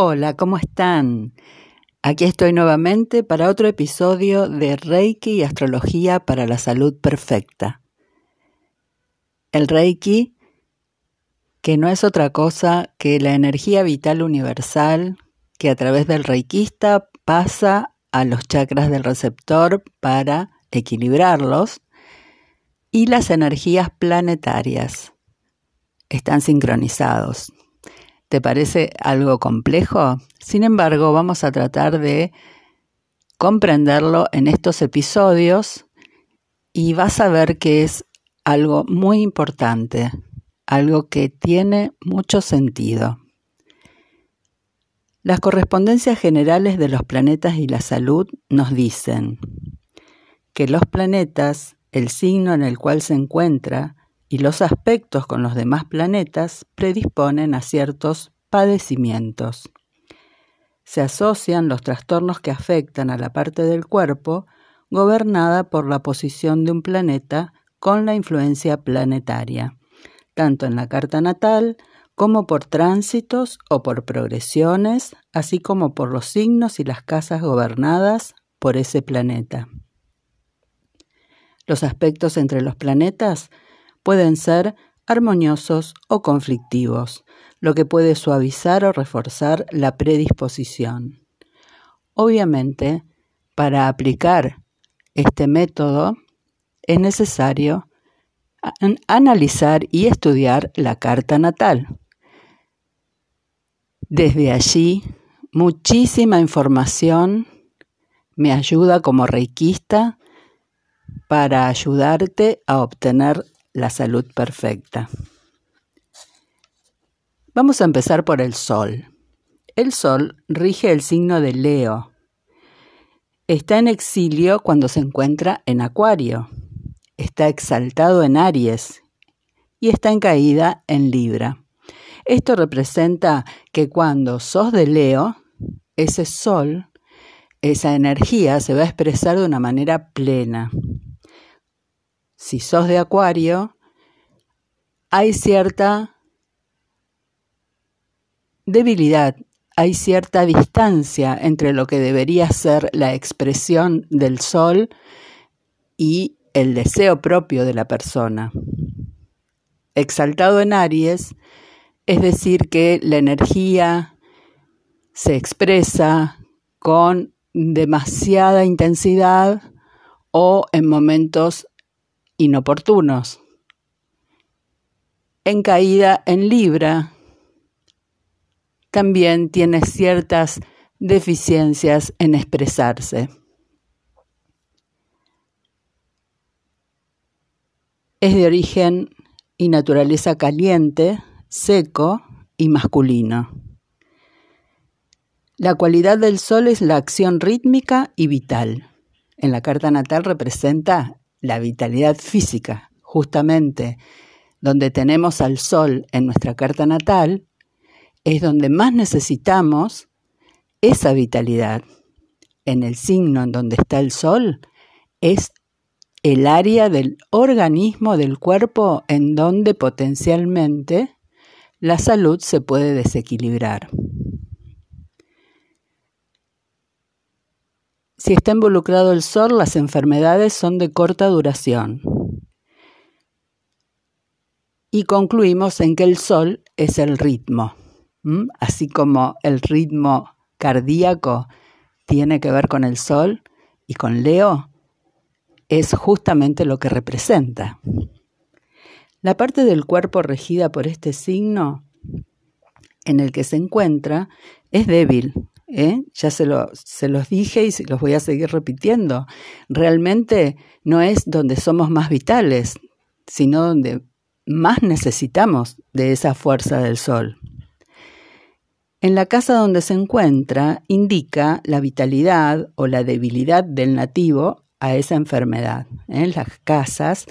Hola, ¿cómo están? Aquí estoy nuevamente para otro episodio de Reiki y Astrología para la Salud Perfecta. El Reiki, que no es otra cosa que la energía vital universal que a través del reikista pasa a los chakras del receptor para equilibrarlos, y las energías planetarias están sincronizados. ¿Te parece algo complejo? Sin embargo, vamos a tratar de comprenderlo en estos episodios y vas a ver que es algo muy importante, algo que tiene mucho sentido. Las correspondencias generales de los planetas y la salud nos dicen que los planetas, el signo en el cual se encuentra, y los aspectos con los demás planetas predisponen a ciertos padecimientos. Se asocian los trastornos que afectan a la parte del cuerpo gobernada por la posición de un planeta con la influencia planetaria, tanto en la carta natal como por tránsitos o por progresiones, así como por los signos y las casas gobernadas por ese planeta. Los aspectos entre los planetas pueden ser armoniosos o conflictivos, lo que puede suavizar o reforzar la predisposición. Obviamente, para aplicar este método es necesario analizar y estudiar la carta natal. Desde allí, muchísima información me ayuda como reikista para ayudarte a obtener la salud perfecta. Vamos a empezar por el Sol. El Sol rige el signo de Leo. Está en exilio cuando se encuentra en Acuario. Está exaltado en Aries y está en caída en Libra. Esto representa que cuando sos de Leo, ese sol, esa energía se va a expresar de una manera plena. Si sos de Acuario, hay cierta debilidad, hay cierta distancia entre lo que debería ser la expresión del sol y el deseo propio de la persona. Exaltado en Aries, es decir, que la energía se expresa con demasiada intensidad o en momentos inoportunos. En caída en Libra también tiene ciertas deficiencias en expresarse. Es de origen y naturaleza caliente, seco y masculino. La cualidad del sol es la acción rítmica y vital. En la carta natal representa la vitalidad física, justamente donde tenemos al sol en nuestra carta natal, es donde más necesitamos esa vitalidad. En el signo en donde está el sol es el área del organismo del cuerpo en donde potencialmente la salud se puede desequilibrar. Si está involucrado el sol, las enfermedades son de corta duración. Y concluimos en que el sol es el ritmo. Así como el ritmo cardíaco tiene que ver con el sol y con Leo, es justamente lo que representa. La parte del cuerpo regida por este signo en el que se encuentra es débil, ¿eh? ya se, se los dije y los voy a seguir repitiendo. Realmente no es donde somos más vitales, sino donde más necesitamos de esa fuerza del sol. En la casa donde se encuentra indica la vitalidad o la debilidad del nativo a esa enfermedad. En ¿eh? Las casas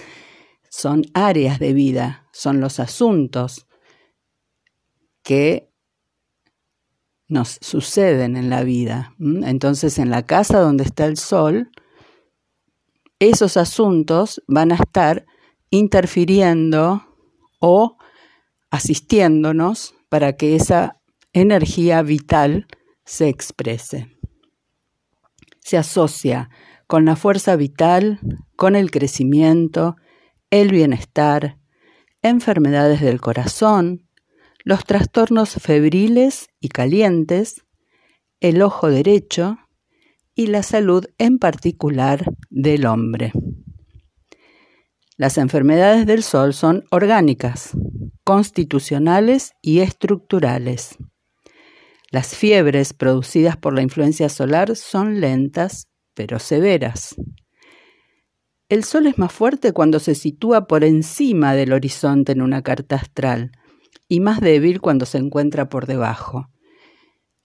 son áreas de vida, son los asuntos que nos suceden en la vida. Entonces, en la casa donde está el sol, esos asuntos van a estar interfiriendo o asistiéndonos para que esa energía vital se exprese. Se asocia con la fuerza vital, con el crecimiento, el bienestar, enfermedades del corazón, los trastornos febriles y calientes, el ojo derecho y la salud en particular del hombre. Las enfermedades del sol son orgánicas, constitucionales y estructurales. Las fiebres producidas por la influencia solar son lentas pero severas. El sol es más fuerte cuando se sitúa por encima del horizonte en una carta astral y más débil cuando se encuentra por debajo.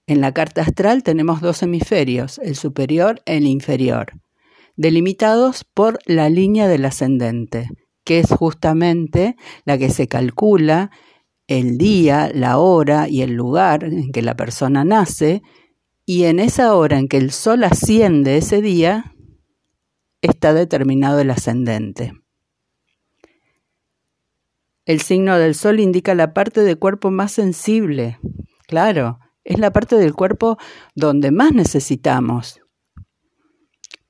En la carta astral tenemos dos hemisferios, el superior y el inferior, delimitados por la línea del ascendente, que es justamente la que se calcula el día, la hora y el lugar en que la persona nace, y en esa hora en que el sol asciende ese día, está determinado el ascendente. El signo del sol indica la parte del cuerpo más sensible. Claro, es la parte del cuerpo donde más necesitamos.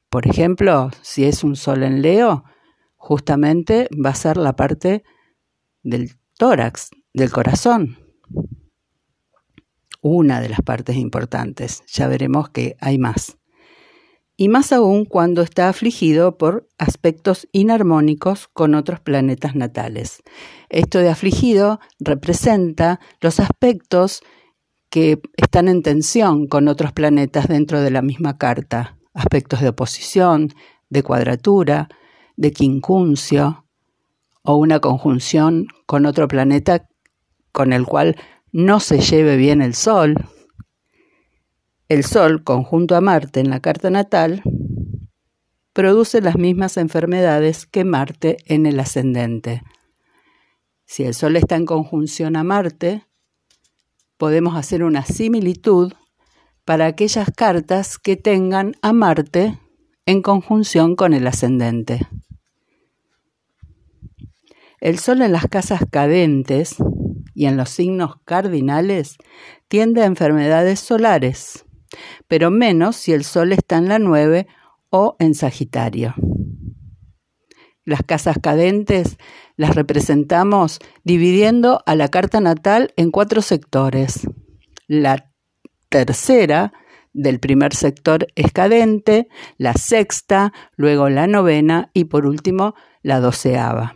Por ejemplo, si es un sol en Leo, justamente va a ser la parte del tórax, del corazón. Una de las partes importantes. Ya veremos que hay más y más aún cuando está afligido por aspectos inarmónicos con otros planetas natales. Esto de afligido representa los aspectos que están en tensión con otros planetas dentro de la misma carta, aspectos de oposición, de cuadratura, de quincuncio o una conjunción con otro planeta con el cual no se lleve bien el Sol, el Sol, conjunto a Marte en la carta natal, produce las mismas enfermedades que Marte en el ascendente. Si el Sol está en conjunción a Marte, podemos hacer una similitud para aquellas cartas que tengan a Marte en conjunción con el ascendente. El Sol en las casas cadentes y en los signos cardinales tiende a enfermedades solares, pero menos si el Sol está en la 9 o en Sagitario. Las casas cadentes las representamos dividiendo a la carta natal en cuatro sectores. La tercera del primer sector es cadente, la sexta, luego la novena y por último la doceava.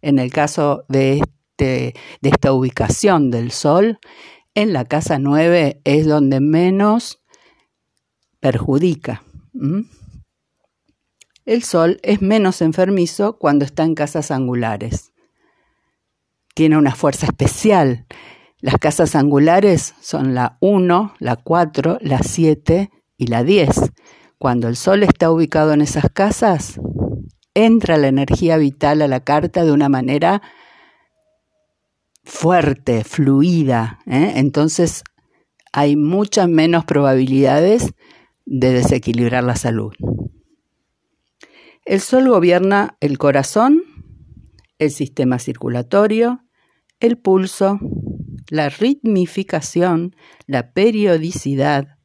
En el caso de, este, de esta ubicación del Sol, en la casa 9 es donde menos perjudica. El Sol es menos enfermizo cuando está en casas angulares. Tiene una fuerza especial. Las casas angulares son la 1, la 4, la 7 y la 10. Cuando el Sol está ubicado en esas casas, entra la energía vital a la carta de una manera fuerte, fluida, ¿eh? entonces hay muchas menos probabilidades de desequilibrar la salud. El sol gobierna el corazón, el sistema circulatorio, el pulso, la ritmificación, la periodicidad,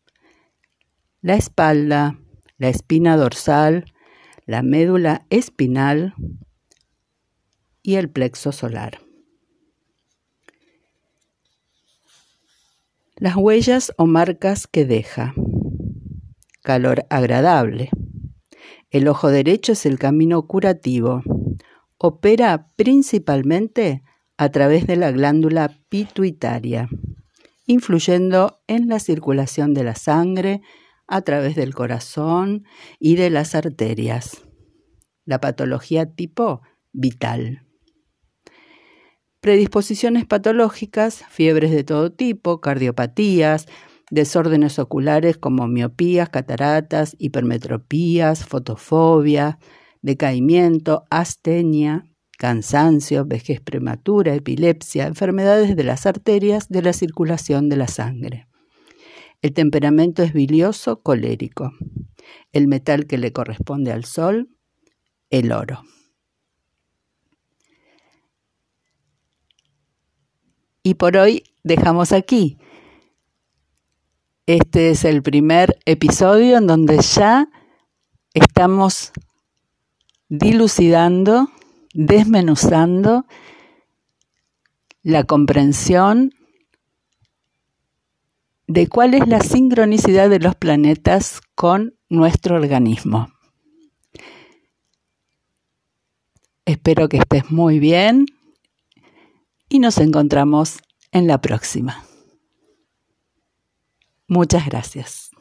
la espalda, la espina dorsal, la médula espinal y el plexo solar. Las huellas o marcas que deja. Calor agradable. El ojo derecho es el camino curativo. Opera principalmente a través de la glándula pituitaria, influyendo en la circulación de la sangre a través del corazón y de las arterias. La patología tipo vital predisposiciones patológicas, fiebres de todo tipo, cardiopatías, desórdenes oculares como miopías, cataratas, hipermetropías, fotofobia, decaimiento, astenia, cansancio, vejez prematura, epilepsia, enfermedades de las arterias, de la circulación de la sangre. El temperamento es bilioso, colérico. El metal que le corresponde al sol, el oro. Y por hoy dejamos aquí. Este es el primer episodio en donde ya estamos dilucidando, desmenuzando la comprensión de cuál es la sincronicidad de los planetas con nuestro organismo. Espero que estés muy bien y nos encontramos en la próxima. Muchas gracias.